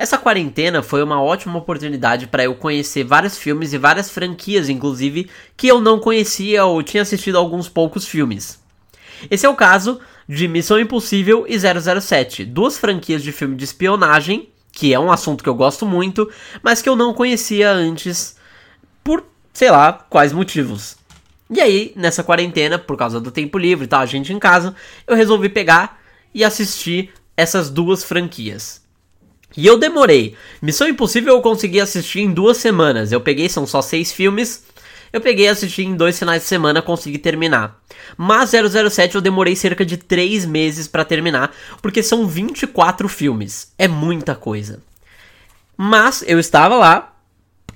Essa quarentena foi uma ótima oportunidade para eu conhecer vários filmes e várias franquias, inclusive, que eu não conhecia ou tinha assistido alguns poucos filmes. Esse é o caso de Missão Impossível e 007, duas franquias de filme de espionagem, que é um assunto que eu gosto muito, mas que eu não conhecia antes por, sei lá, quais motivos. E aí, nessa quarentena, por causa do tempo livre e tal, a gente em casa, eu resolvi pegar e assistir essas duas franquias. E eu demorei. Missão Impossível eu consegui assistir em duas semanas. Eu peguei, são só seis filmes. Eu peguei e assisti em dois finais de semana, consegui terminar. Mas 007 eu demorei cerca de três meses para terminar, porque são 24 filmes. É muita coisa. Mas eu estava lá,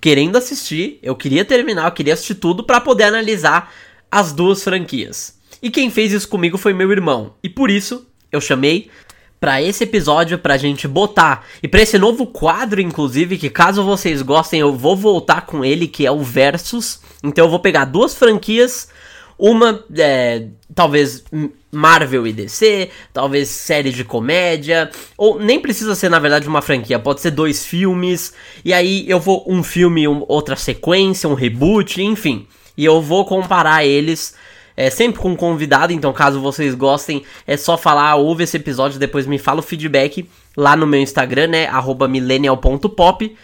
querendo assistir, eu queria terminar, eu queria assistir tudo para poder analisar as duas franquias. E quem fez isso comigo foi meu irmão. E por isso eu chamei para esse episódio pra gente botar e para esse novo quadro inclusive que caso vocês gostem eu vou voltar com ele que é o versus. Então eu vou pegar duas franquias, uma é, talvez Marvel e DC, talvez série de comédia, ou nem precisa ser na verdade uma franquia, pode ser dois filmes, e aí eu vou um filme, um, outra sequência, um reboot, enfim. E eu vou comparar eles é sempre com um convidado, então caso vocês gostem, é só falar, ouve esse episódio, depois me fala o feedback lá no meu Instagram, né, millennial.pop.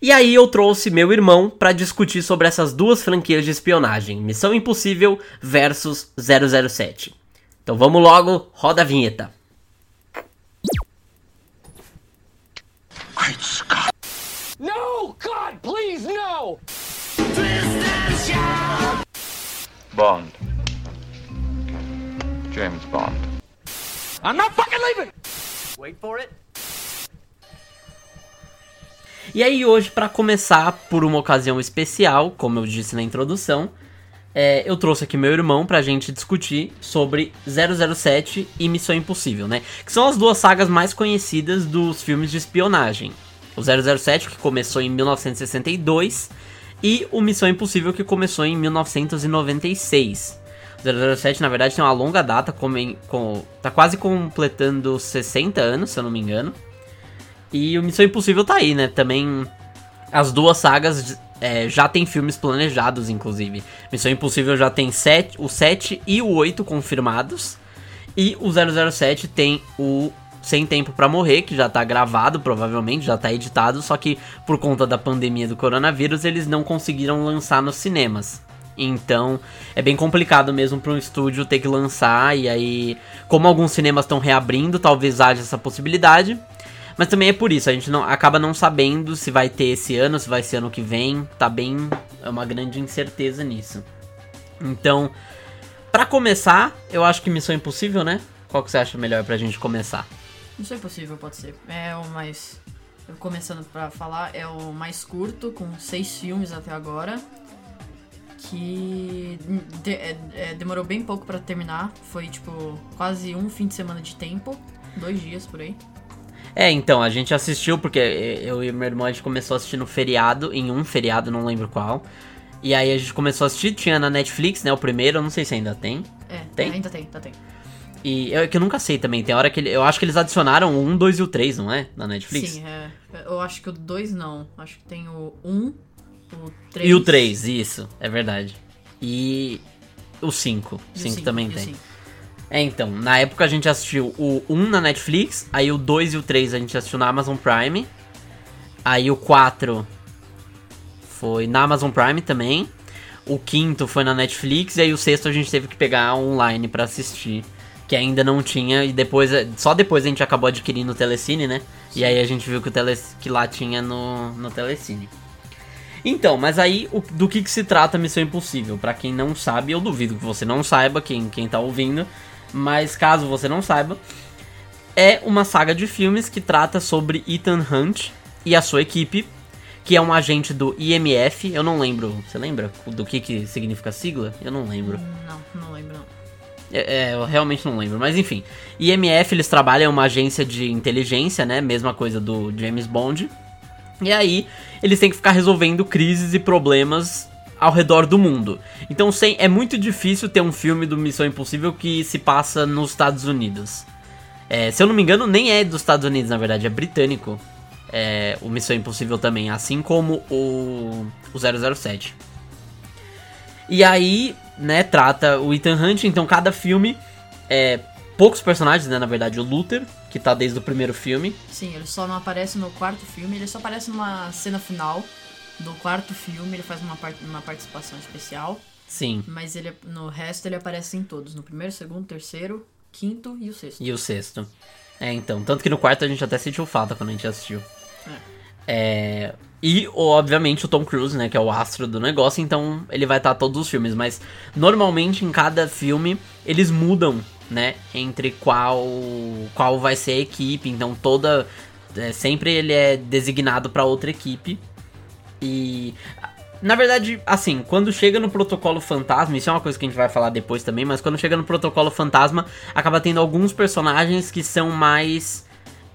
E aí eu trouxe meu irmão para discutir sobre essas duas franquias de espionagem, Missão Impossível versus 007. Então vamos logo, roda a vinheta. Great Scott. No, God, please, no! Bond. James Bond. I'm not fucking leaving! Wait for it. E aí hoje, para começar, por uma ocasião especial, como eu disse na introdução, é, eu trouxe aqui meu irmão pra gente discutir sobre 007 e Missão Impossível, né? Que são as duas sagas mais conhecidas dos filmes de espionagem. O 007, que começou em 1962, e o Missão Impossível, que começou em 1996. 007, na verdade, tem uma longa data, com, com, tá quase completando 60 anos, se eu não me engano. E o Missão Impossível tá aí, né? Também as duas sagas é, já tem filmes planejados, inclusive. Missão Impossível já tem sete, o 7 e o 8 confirmados. E o 007 tem o Sem Tempo para Morrer, que já tá gravado, provavelmente, já tá editado, só que por conta da pandemia do coronavírus eles não conseguiram lançar nos cinemas. Então é bem complicado mesmo para um estúdio ter que lançar. E aí, como alguns cinemas estão reabrindo, talvez haja essa possibilidade. Mas também é por isso, a gente não acaba não sabendo se vai ter esse ano, se vai ser ano que vem. Tá bem. É uma grande incerteza nisso. Então, para começar, eu acho que Missão Impossível, né? Qual que você acha melhor pra gente começar? Missão Impossível pode ser. É o mais. Começando para falar, é o mais curto, com seis filmes até agora que de, é, é, demorou bem pouco para terminar. Foi tipo quase um fim de semana de tempo, dois dias por aí. É, então, a gente assistiu, porque eu e meu irmão a gente começou a assistir no feriado, em um feriado, não lembro qual. E aí a gente começou a assistir, tinha na Netflix, né? O primeiro, eu não sei se ainda tem. É, tem? ainda tem, ainda tem. E eu, que eu nunca sei também, tem hora que ele, eu acho que eles adicionaram o 1, 2 e o 3, não é? Na Netflix? Sim, é. Eu acho que o 2 não. Acho que tem o 1, o 3. E o 3, isso, é verdade. E o 5. O 5 também tem. É, então, na época a gente assistiu o 1 na Netflix, aí o 2 e o 3 a gente assistiu na Amazon Prime. Aí o 4 foi na Amazon Prime também. O quinto foi na Netflix e aí o sexto a gente teve que pegar online para assistir, que ainda não tinha e depois só depois a gente acabou adquirindo o Telecine, né? Sim. E aí a gente viu que o tele, que lá tinha no no Telecine. Então, mas aí o, do que, que se trata Missão Impossível? Para quem não sabe, eu duvido que você não saiba, quem, quem tá ouvindo, mas caso você não saiba, é uma saga de filmes que trata sobre Ethan Hunt e a sua equipe, que é um agente do IMF. Eu não lembro, você lembra do que, que significa a sigla? Eu não lembro. Não, não lembro não. É, é, eu realmente não lembro, mas enfim. IMF eles trabalham em uma agência de inteligência, né? Mesma coisa do James Bond. E aí, eles têm que ficar resolvendo crises e problemas ao redor do mundo. Então, sem, é muito difícil ter um filme do Missão Impossível que se passa nos Estados Unidos. É, se eu não me engano, nem é dos Estados Unidos, na verdade, é britânico. é, o Missão Impossível também, assim como o, o 007. E aí, né, trata o Ethan Hunt, então cada filme é poucos personagens, né, na verdade, o Luther, que tá desde o primeiro filme. Sim, ele só não aparece no quarto filme, ele só aparece numa cena final do quarto filme, ele faz uma, part uma participação especial. Sim. Mas ele no resto ele aparece em todos, no primeiro, segundo, terceiro, quinto e o sexto. E o sexto. É, então, tanto que no quarto a gente até sentiu falta quando a gente assistiu. É. É, e, obviamente, o Tom Cruise, né, que é o astro do negócio, então ele vai estar todos os filmes. Mas, normalmente, em cada filme, eles mudam, né, entre qual, qual vai ser a equipe. Então, toda... É, sempre ele é designado para outra equipe. E... Na verdade, assim, quando chega no protocolo fantasma, isso é uma coisa que a gente vai falar depois também, mas quando chega no protocolo fantasma, acaba tendo alguns personagens que são mais.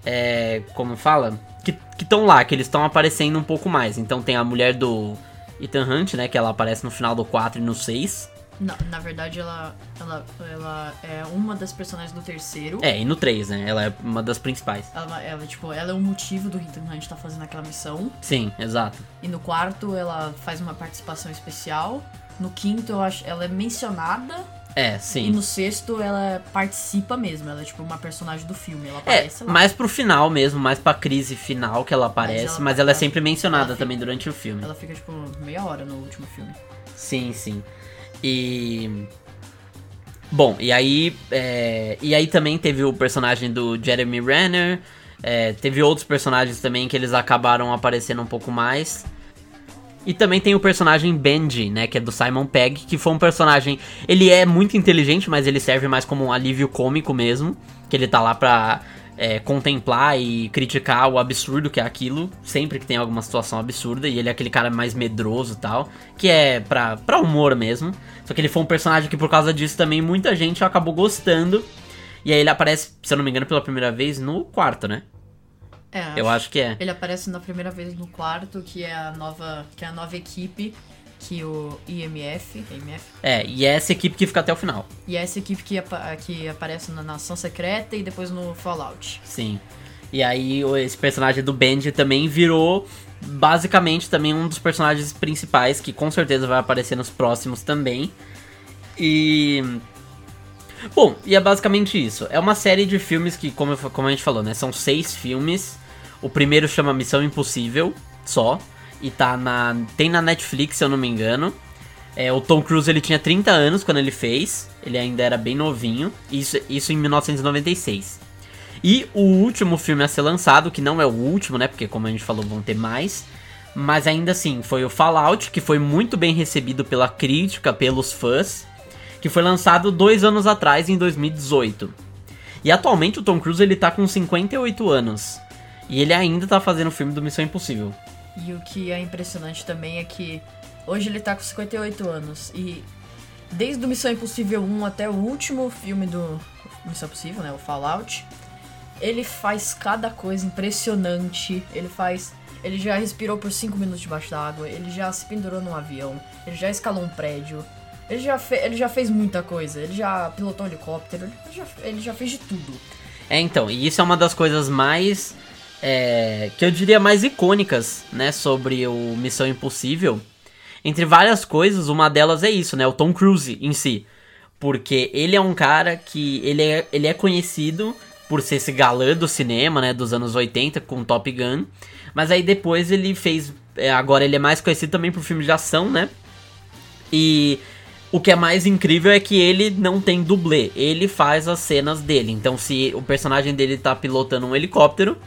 É, como fala? Que estão lá, que eles estão aparecendo um pouco mais. Então tem a mulher do Ethan Hunt, né? Que ela aparece no final do 4 e no 6. Na, na verdade, ela, ela, ela é uma das personagens do terceiro. É, e no 3, né? Ela é uma das principais. Ela, ela, tipo, ela é o motivo do Ethan Hunt estar tá fazendo aquela missão. Sim, exato. E no quarto, ela faz uma participação especial. No quinto, eu acho, ela é mencionada. É, sim. E no sexto, ela participa mesmo. Ela é tipo uma personagem do filme. Ela aparece é, lá. mais pro final mesmo, mais pra crise final que ela aparece. Mas ela, mas ela é sempre mencionada também fica, durante o filme. Ela fica, tipo, meia hora no último filme. Sim, sim. E. Bom, e aí. É... E aí também teve o personagem do Jeremy Renner. É, teve outros personagens também que eles acabaram aparecendo um pouco mais. E também tem o personagem Benji, né, que é do Simon Pegg, que foi um personagem, ele é muito inteligente, mas ele serve mais como um alívio cômico mesmo, que ele tá lá pra é, contemplar e criticar o absurdo que é aquilo, sempre que tem alguma situação absurda, e ele é aquele cara mais medroso e tal, que é pra, pra humor mesmo. Só que ele foi um personagem que por causa disso também muita gente acabou gostando. E aí ele aparece, se eu não me engano, pela primeira vez no quarto, né? É, eu acho que é. Ele aparece na primeira vez no quarto, que é a nova, que é a nova equipe que o IMF, IMF. É, e é essa equipe que fica até o final. E é essa equipe que, que aparece na Nação Secreta e depois no Fallout. Sim. E aí esse personagem do Benji também virou basicamente também um dos personagens principais que com certeza vai aparecer nos próximos também. E Bom, e é basicamente isso. É uma série de filmes que, como, como a gente falou, né? São seis filmes. O primeiro chama Missão Impossível, só. E tá na. Tem na Netflix, se eu não me engano. É, o Tom Cruise ele tinha 30 anos quando ele fez. Ele ainda era bem novinho. Isso, isso em 1996. E o último filme a ser lançado, que não é o último, né? Porque como a gente falou, vão ter mais. Mas ainda assim, foi o Fallout, que foi muito bem recebido pela crítica, pelos fãs que foi lançado dois anos atrás, em 2018. E atualmente o Tom Cruise ele tá com 58 anos. E ele ainda tá fazendo o filme do Missão Impossível. E o que é impressionante também é que hoje ele tá com 58 anos. E desde o Missão Impossível 1 até o último filme do Missão Impossível, né? O Fallout. Ele faz cada coisa impressionante. Ele faz. Ele já respirou por 5 minutos debaixo d'água. Ele já se pendurou num avião. Ele já escalou um prédio. Ele já, fe ele já fez muita coisa. Ele já pilotou um helicóptero. Ele já, ele já fez de tudo. É, então. E isso é uma das coisas mais. É, que eu diria mais icônicas, né? Sobre o Missão Impossível. Entre várias coisas, uma delas é isso, né? O Tom Cruise em si. Porque ele é um cara que. Ele é, ele é conhecido por ser esse galã do cinema, né? Dos anos 80 com Top Gun. Mas aí depois ele fez. É, agora ele é mais conhecido também por filmes de ação, né? E o que é mais incrível é que ele não tem dublê, ele faz as cenas dele. Então, se o personagem dele tá pilotando um helicóptero,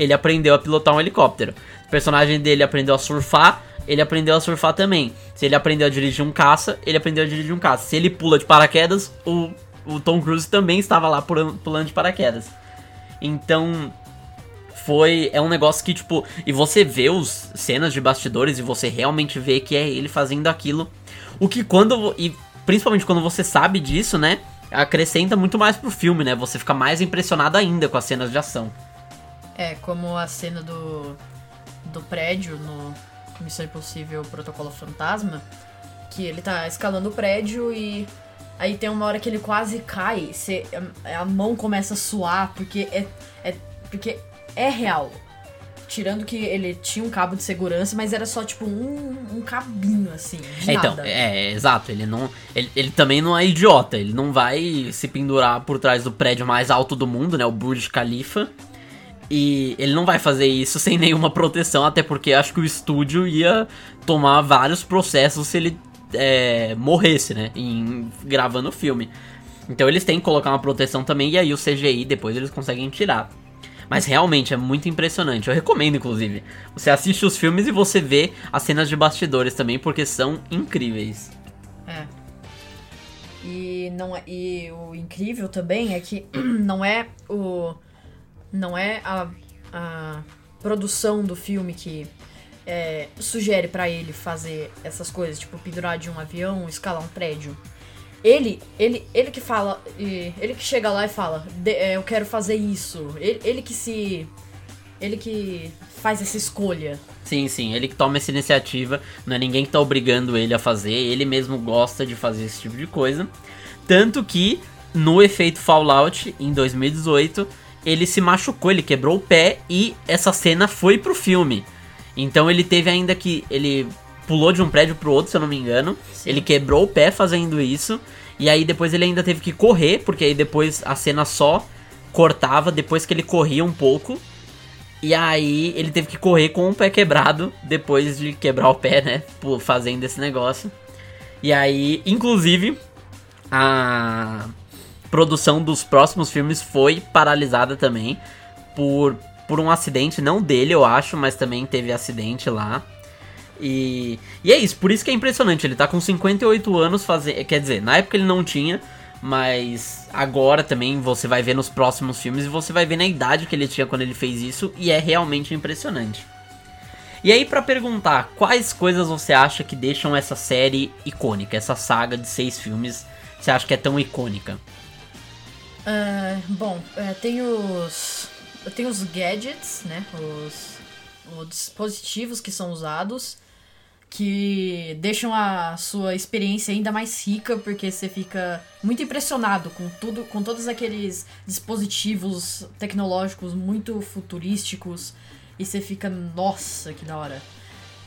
ele aprendeu a pilotar um helicóptero. O personagem dele aprendeu a surfar, ele aprendeu a surfar também. Se ele aprendeu a dirigir um caça, ele aprendeu a dirigir um caça. Se ele pula de paraquedas, o, o Tom Cruise também estava lá pulando, de paraquedas. Então, foi é um negócio que tipo e você vê os cenas de bastidores e você realmente vê que é ele fazendo aquilo o que quando. E principalmente quando você sabe disso, né? Acrescenta muito mais pro filme, né? Você fica mais impressionado ainda com as cenas de ação. É, como a cena do. do prédio no Missão Impossível Protocolo Fantasma. Que ele tá escalando o prédio e. Aí tem uma hora que ele quase cai, você, a mão começa a suar, porque é, é, porque é real. tirando que ele tinha um cabo de segurança, mas era só tipo um, um cabinho assim. É, então, é, exato, ele não. Ele, ele também não é idiota, ele não vai se pendurar por trás do prédio mais alto do mundo, né? O Burj Khalifa. E ele não vai fazer isso sem nenhuma proteção, até porque acho que o estúdio ia tomar vários processos se ele é, morresse, né? Em, gravando o filme. Então eles têm que colocar uma proteção também, e aí o CGI depois eles conseguem tirar. Mas realmente é muito impressionante. Eu recomendo, inclusive. Você assiste os filmes e você vê as cenas de bastidores também, porque são incríveis. É. E não é, e o incrível também é que não é o não é a, a produção do filme que é, sugere pra ele fazer essas coisas, tipo pendurar de um avião, escalar um prédio. Ele, ele, ele que fala, ele que chega lá e fala, "De- é, eu quero fazer isso. Ele, ele que se, ele que faz essa escolha. Sim, sim, ele que toma essa iniciativa, não é ninguém que tá obrigando ele a fazer, ele mesmo gosta de fazer esse tipo de coisa. Tanto que no efeito Fallout, em 2018, ele se machucou, ele quebrou o pé e essa cena foi pro filme. Então ele teve ainda que. Ele pulou de um prédio pro outro, se eu não me engano. Sim. Ele quebrou o pé fazendo isso. E aí depois ele ainda teve que correr, porque aí depois a cena só cortava depois que ele corria um pouco. E aí ele teve que correr com o pé quebrado depois de quebrar o pé, né? Fazendo esse negócio. E aí, inclusive, a produção dos próximos filmes foi paralisada também por, por um acidente, não dele, eu acho, mas também teve acidente lá. E, e é isso, por isso que é impressionante. Ele tá com 58 anos fazendo. Quer dizer, na época ele não tinha, mas agora também você vai ver nos próximos filmes e você vai ver na idade que ele tinha quando ele fez isso, e é realmente impressionante. E aí, pra perguntar, quais coisas você acha que deixam essa série icônica, essa saga de seis filmes, você acha que é tão icônica? Ah, bom, é, tem os. Tem os gadgets, né? Os, os dispositivos que são usados. Que deixam a sua experiência ainda mais rica, porque você fica muito impressionado com tudo, com todos aqueles dispositivos tecnológicos muito futurísticos. E você fica, nossa, que da hora.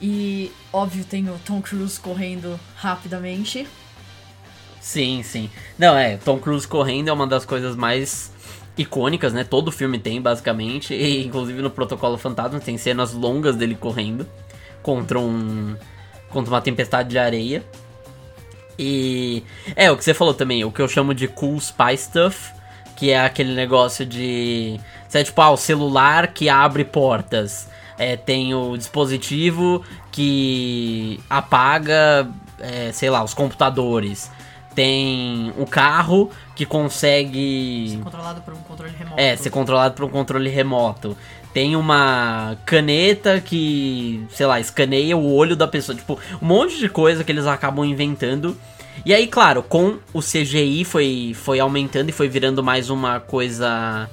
E óbvio tem o Tom Cruise correndo rapidamente. Sim, sim. Não, é, Tom Cruise correndo é uma das coisas mais icônicas, né? Todo filme tem, basicamente. E, inclusive no Protocolo Fantasma tem cenas longas dele correndo contra um. contra uma tempestade de areia. E. É, o que você falou também, o que eu chamo de cool spy stuff, que é aquele negócio de. Você é tipo, ah, o celular que abre portas. É, tem o dispositivo que apaga, é, sei lá, os computadores. Tem o carro que consegue. Controlado por um controle remoto. É, ser controlado por um controle remoto. Tem uma caneta que, sei lá, escaneia o olho da pessoa. Tipo, um monte de coisa que eles acabam inventando. E aí, claro, com o CGI foi, foi aumentando e foi virando mais uma coisa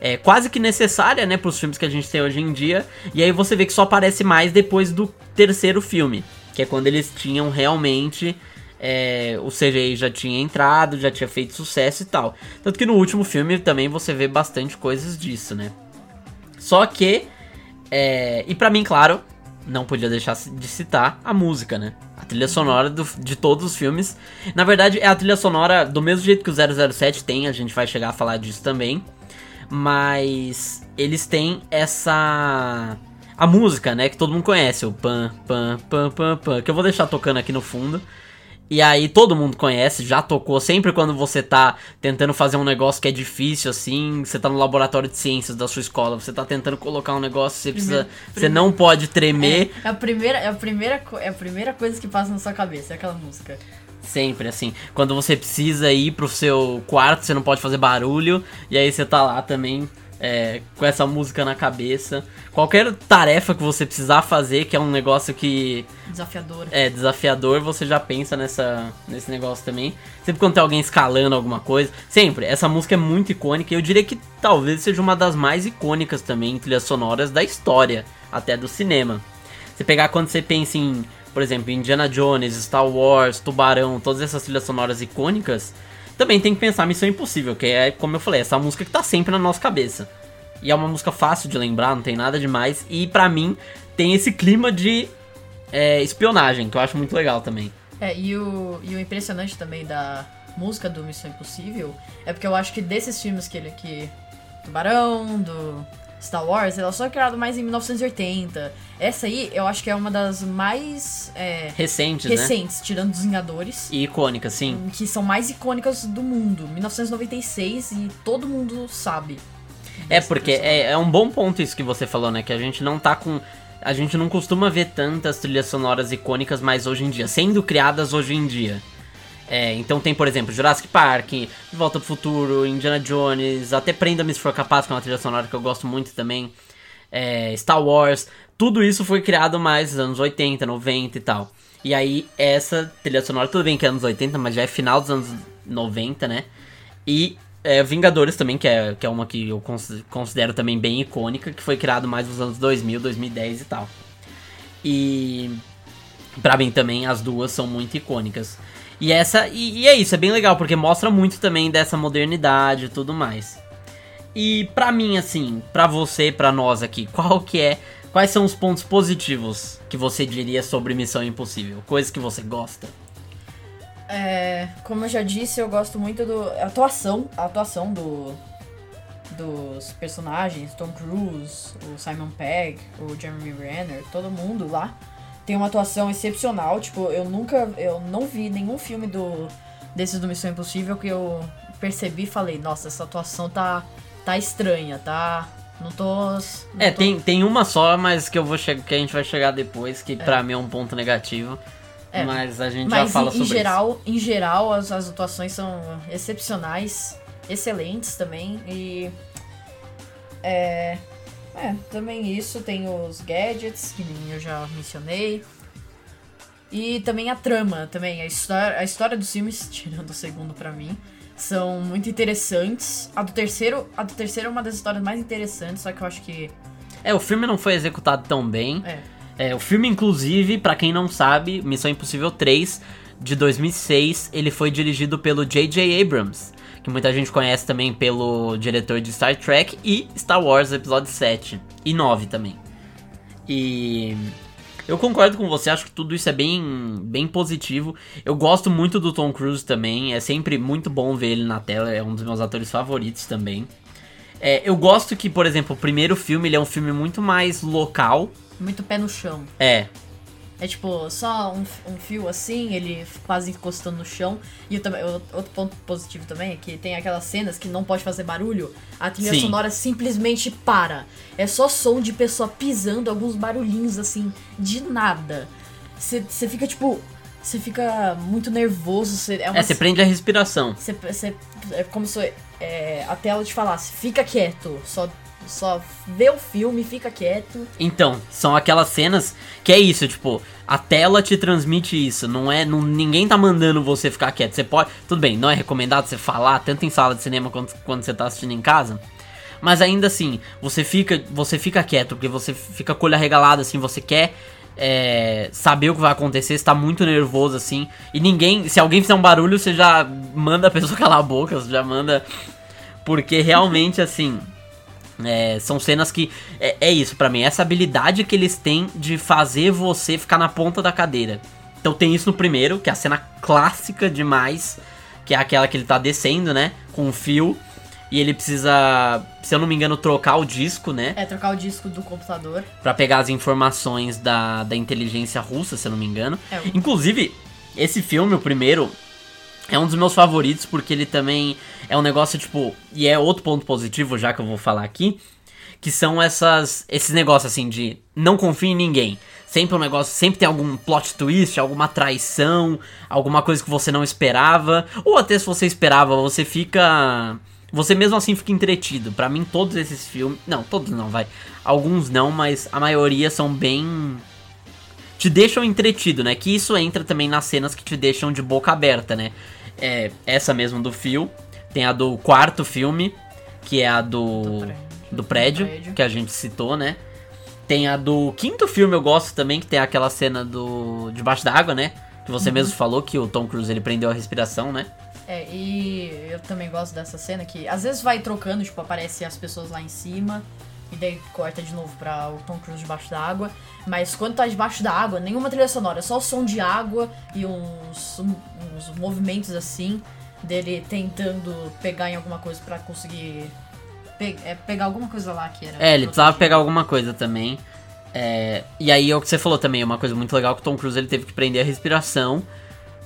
é, quase que necessária, né, pros filmes que a gente tem hoje em dia. E aí você vê que só aparece mais depois do terceiro filme. Que é quando eles tinham realmente é, o CGI já tinha entrado, já tinha feito sucesso e tal. Tanto que no último filme também você vê bastante coisas disso, né? Só que, é, e pra mim, claro, não podia deixar de citar a música, né? A trilha sonora do- de todos os filmes. Na verdade, é a trilha sonora do mesmo jeito que o 007 tem, a gente vai chegar a falar disso também. Mas eles têm essa. A música, né? Que todo mundo conhece, o pam, pam, pam, pam, pam. Que eu vou deixar tocando aqui no fundo. E aí todo mundo conhece, já tocou. Sempre quando você tá tentando fazer um negócio que é difícil, assim, você tá no laboratório de ciências da sua escola, você tá tentando colocar um negócio, você precisa. Primeiro- Você não pode tremer. É, é a primeira, é a primeira, é a primeira coisa que passa na sua cabeça, é aquela música. Sempre, assim. Quando você precisa ir pro seu quarto, você não pode fazer barulho. E aí você tá lá também é, com essa música na cabeça. Qualquer tarefa que você precisar fazer, que é um negócio que Desafiadora. é desafiador, você já pensa nessa, nesse negócio também. Sempre quando tem alguém escalando alguma coisa. Sempre, essa música é muito icônica. e Eu diria que talvez seja uma das mais icônicas também em trilhas sonoras da história, até do cinema. Você pegar quando você pensa em, por exemplo, Indiana Jones, Star Wars, Tubarão, todas essas trilhas sonoras icônicas, também tem que pensar Missão Impossível, que é, como eu falei, essa música que tá sempre na nossa cabeça. E é uma música fácil de lembrar, não tem nada demais. E pra mim, tem esse clima de é, espionagem, que eu acho muito legal também. É, e o, e o impressionante também da música do Missão Impossível é porque eu acho que desses filmes que ele que. Tubarão, do Star Wars, ela só é criada mais em 1980. Essa aí, eu acho que é uma das mais é, Recentes, recentes, tirando dos Vingadores. né? E icônica, sim. Que são mais icônicas do mundo. 1996 e todo mundo sabe. É, porque é, é um bom ponto isso que você falou, né? Que a gente não tá com. A gente não costuma ver tantas trilhas sonoras icônicas mais hoje em dia, sendo criadas hoje em dia. É, então tem, por exemplo, Jurassic Park, Volta pro Futuro, Indiana Jones, até Prenda-me se for capaz, que é uma trilha sonora que eu gosto muito também. é, Star Wars, tudo isso foi criado mais nos anos 80, 90 e tal. E aí, essa trilha sonora, tudo bem que é anos 80, mas já é final dos anos 90, né? E é, Vingadores também, que é, que é uma que eu cons- considero também bem icônica, que foi criado mais nos anos 2000, 2010 e tal. E pra mim também as duas são muito icônicas. E essa e, e é isso, é bem legal porque mostra muito também dessa modernidade e tudo mais. E pra mim assim, pra você, pra nós aqui, qual que é quais são os pontos positivos que você diria sobre Missão Impossível? Coisas que você gosta? É, como eu já disse, eu gosto muito do a atuação, a atuação do dos personagens, Tom Cruise, o Simon Pegg, o Jeremy Renner, todo mundo lá tem uma atuação excepcional. Tipo, eu nunca, eu não vi nenhum filme do desses do Missão Impossível que eu percebi e falei, nossa, essa atuação tá tá estranha, tá não tô não É, tô- tem, tem uma só, mas que eu vou chegar, que a gente vai chegar depois, que pra mim é um ponto negativo. É. Mas a gente Mas já fala em, em sobre geral, em geral, as, as atuações são excepcionais, excelentes também. E. É. É, também isso. Tem os gadgets, que nem eu já mencionei. E também a trama, também. A história, a história dos filmes, tirando o segundo pra mim, são muito interessantes. A do terceiro. A do terceiro é uma das histórias mais interessantes, só que eu acho que. É, o filme não foi executado tão bem. É. É, o filme, inclusive, pra quem não sabe, Missão Impossível 3, de 2006, ele foi dirigido pelo J.J. Abrams, que muita gente conhece também pelo diretor de Star Trek e Star Wars Episódio 7 e 9 também. E eu concordo com você, acho que tudo isso é bem, bem positivo. Eu gosto muito do Tom Cruise também, é sempre muito bom ver ele na tela, é um dos meus atores favoritos também. É, eu gosto que, por exemplo, o primeiro filme ele é um filme muito mais local. Muito pé no chão. É, É tipo, só um, um fio assim, ele quase encostando no chão. E eu também, outro ponto positivo também é que tem aquelas cenas que não pode fazer barulho, a trilha Sim. sonora simplesmente para. É só som de pessoa pisando, alguns barulhinhos assim, de nada. Você fica tipo. Você fica muito nervoso. Cê, é uma É, você prende a respiração. Você, você, é como se é, a tela te falasse, fica quieto, só, só vê o filme, fica quieto. Então, são aquelas cenas que é isso, tipo, a tela te transmite isso, não é, não, ninguém tá mandando você ficar quieto. Você pode, tudo bem, não é recomendado você falar tanto em sala de cinema quanto quando você tá assistindo em casa, mas ainda assim, você fica, você fica quieto porque você fica com o olho arregalado assim, você quer é, saber o que vai acontecer, você tá muito nervoso assim, e ninguém, se alguém fizer um barulho, você já manda a pessoa calar a boca, você já manda porque realmente assim, é, são cenas que. É, é isso pra mim, essa habilidade que eles têm de fazer você ficar na ponta da cadeira. Então tem isso no primeiro, que é a cena clássica demais, que é aquela que ele tá descendo, né? Com o fio. E ele precisa, se eu não me engano, trocar o disco, né? É, trocar o disco do computador. Pra pegar as informações da, da inteligência russa, se eu não me engano. É, Inclusive, esse filme, o primeiro, é um dos meus favoritos porque ele também é um negócio tipo, e é outro ponto positivo já que eu vou falar aqui, que são essas esses negócios assim de não confie em ninguém. Sempre um negócio, sempre tem algum plot twist, alguma traição, alguma coisa que você não esperava, ou até se você esperava, você fica você mesmo assim fica entretido. Pra mim todos esses filmes, não, todos não, vai. Alguns não, mas a maioria são bem te deixam entretido, né? Que isso entra também nas cenas que te deixam de boca aberta, né? É, essa mesmo do fio. Tem a do quarto filme, que é a do, do prédio, Do prédio. que a gente citou, né? Tem a do quinto filme, eu gosto também, que tem aquela cena do debaixo d'água, né? Que Uhum. você mesmo falou que o Tom Cruise ele prendeu a respiração, né? É, e eu também gosto dessa cena que às vezes vai trocando, tipo, aparece as pessoas lá em cima e daí corta de novo pra o Tom Cruise debaixo da água. Mas quando tá debaixo da água, nenhuma trilha sonora, só o som de água e uns, uns movimentos assim dele tentando pegar em alguma coisa pra conseguir pe é, pegar alguma coisa lá que era. É, ele precisava pegar alguma coisa também. É, e aí é o que você falou também, uma coisa muito legal que o Tom Cruise ele teve que prender a respiração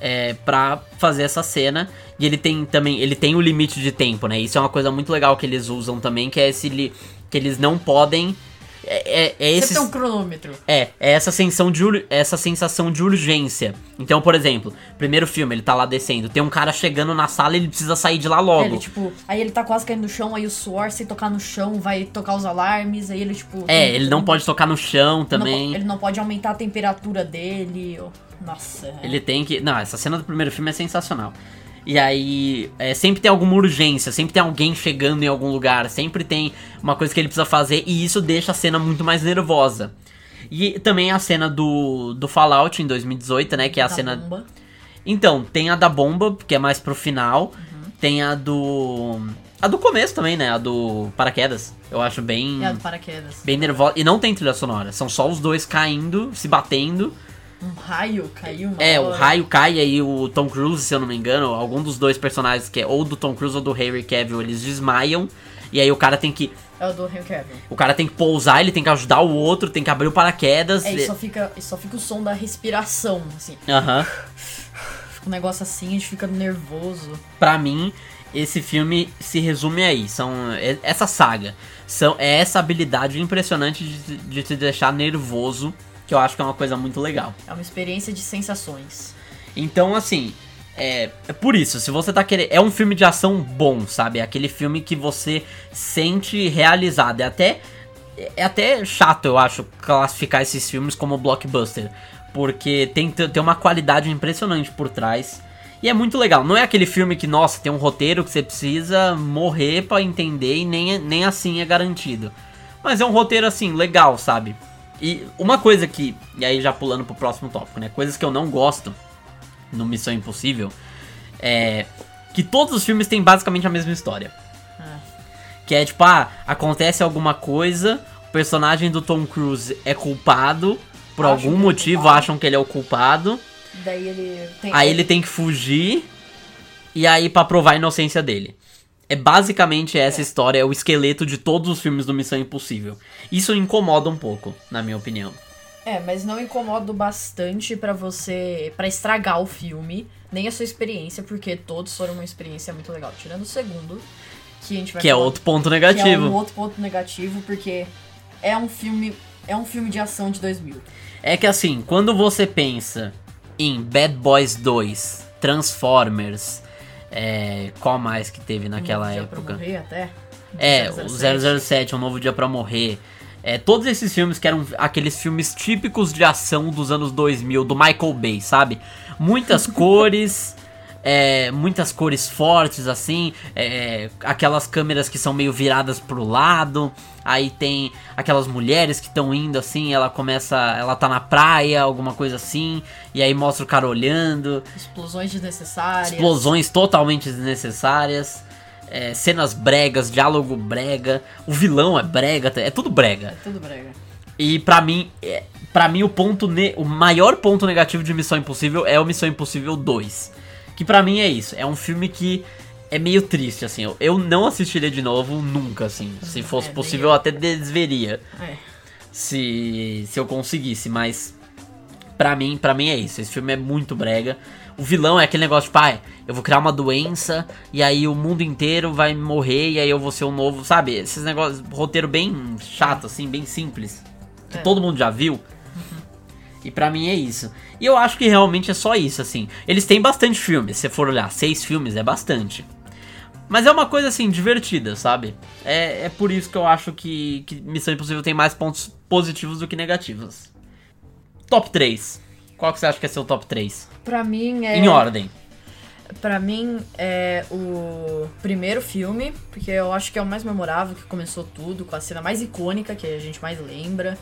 é, para fazer essa cena. E ele tem também, ele tem o limite de tempo, né? Isso é uma coisa muito legal que eles usam também, que é esse que eles não podem é, é, é esse, um cronômetro. É, é essa sensação, de, essa sensação de urgência. Então, por exemplo, primeiro filme, ele tá lá descendo, tem um cara chegando na sala e ele precisa sair de lá logo. Ele, tipo, aí ele tá quase caindo no chão, aí o suor, se tocar no chão, vai tocar os alarmes, aí ele, tipo. É, ele não pode tocar no chão também. Não, ele não pode aumentar a temperatura dele. Nossa. É. Ele tem que. Não, essa cena do primeiro filme é sensacional. E aí, é, sempre tem alguma urgência, sempre tem alguém chegando em algum lugar, sempre tem uma coisa que ele precisa fazer, e isso deixa a cena muito mais nervosa. E também a cena do, do Fallout em 2018, né? Que é a da cena. Bomba. Então, tem a da bomba, que é mais pro final. Uhum. Tem a do. A do começo também, né? A do paraquedas. Eu acho bem. É a do paraquedas. Bem nervosa. E não tem trilha sonora. São só os dois caindo, se batendo. Um raio caiu uma É, o hora. raio cai e aí o Tom Cruise, se eu não me engano, algum dos dois personagens, que é ou do Tom Cruise ou do Henry Cavill, eles desmaiam. E aí o cara tem que. É o do Henry Cavill. O cara tem que pousar, ele tem que ajudar o outro, tem que abrir o paraquedas. É, e só fica, só fica o som da respiração, assim. Aham. Fica um negócio assim, a gente fica nervoso. Pra mim, esse filme se resume aí. São. é- Essa saga. São, é essa habilidade impressionante de, de te deixar nervoso. Que eu acho que é uma coisa muito legal. É uma experiência de sensações. Então, assim, é, é por isso, se você tá querendo. É um filme de ação bom, sabe? É aquele filme que você sente realizado. É até. É até chato, eu acho, classificar esses filmes como blockbuster. Porque tem, tem uma qualidade impressionante por trás. E é muito legal. Não é aquele filme que, nossa, tem um roteiro que você precisa morrer pra entender e nem, nem assim é garantido. Mas é um roteiro, assim, legal, sabe? E uma coisa que. E aí já pulando pro próximo tópico, né? Coisas que eu não gosto no Missão Impossível é. Que todos os filmes têm basicamente a mesma história. Ah, Que é tipo, ah, acontece alguma coisa, o personagem do Tom Cruise é culpado, por Acham algum que é motivo acham que ele é o culpado. daí ele tem. Aí ele tem que fugir, e aí pra provar a inocência dele. É basicamente essa história, é o esqueleto de todos os filmes do Missão Impossível. Isso incomoda um pouco, na minha opinião. É, mas não incomoda bastante pra você. pra estragar o filme, nem a sua experiência, porque todos foram uma experiência muito legal. Tirando o segundo, que a gente vai Que é falar- outro ponto Que é negativo. um outro ponto negativo, porque é um filme. É um filme de ação de 2000. É que assim, quando você pensa em Bad Boys 2, Transformers, é, qual mais que teve naquela Um Dia Pra época? morrer até. É, o 007. 007, Um Novo Dia Pra Morrer. É, todos esses filmes que eram aqueles filmes típicos de ação dos anos 2000, do Michael Bay, sabe? Muitas cores, é, muitas cores fortes, assim. é, aquelas câmeras que são meio viradas pro lado. Aí tem aquelas mulheres que estão indo assim, ela começa. Ela tá na praia, alguma coisa assim. E aí mostra o cara olhando. Explosões desnecessárias. Explosões totalmente desnecessárias. é, cenas bregas, diálogo brega. O vilão é brega, é tudo brega. É tudo brega. E pra mim, é, para mim o ponto o maior ponto negativo de Missão Impossível é o Missão Impossível 2. Que pra mim é isso, é um filme que é meio triste assim. Eu, eu não assistiria de novo nunca assim. Se fosse É, possível, eu até desveria É. se se eu conseguisse, mas pra mim, para mim é isso. Esse filme é muito brega. O vilão é aquele negócio, pai, eu vou criar uma doença e aí o mundo inteiro vai morrer e aí eu vou ser um novo, sabe? Esses negócios, roteiro bem chato assim, bem simples, que É. todo mundo já viu. E pra mim é isso. E eu acho que realmente é só isso, assim. Eles têm bastante filmes, se você for olhar, seis filmes é bastante. Mas é uma coisa assim, divertida, sabe? É, é por isso que eu acho que, que Missão Impossível tem mais pontos positivos do que negativos. Top 3. Qual que você acha que é seu top 3? Pra mim é. Em ordem. Pra mim é o primeiro filme, porque eu acho que é o mais memorável, que começou tudo, com a cena mais icônica que a gente mais lembra.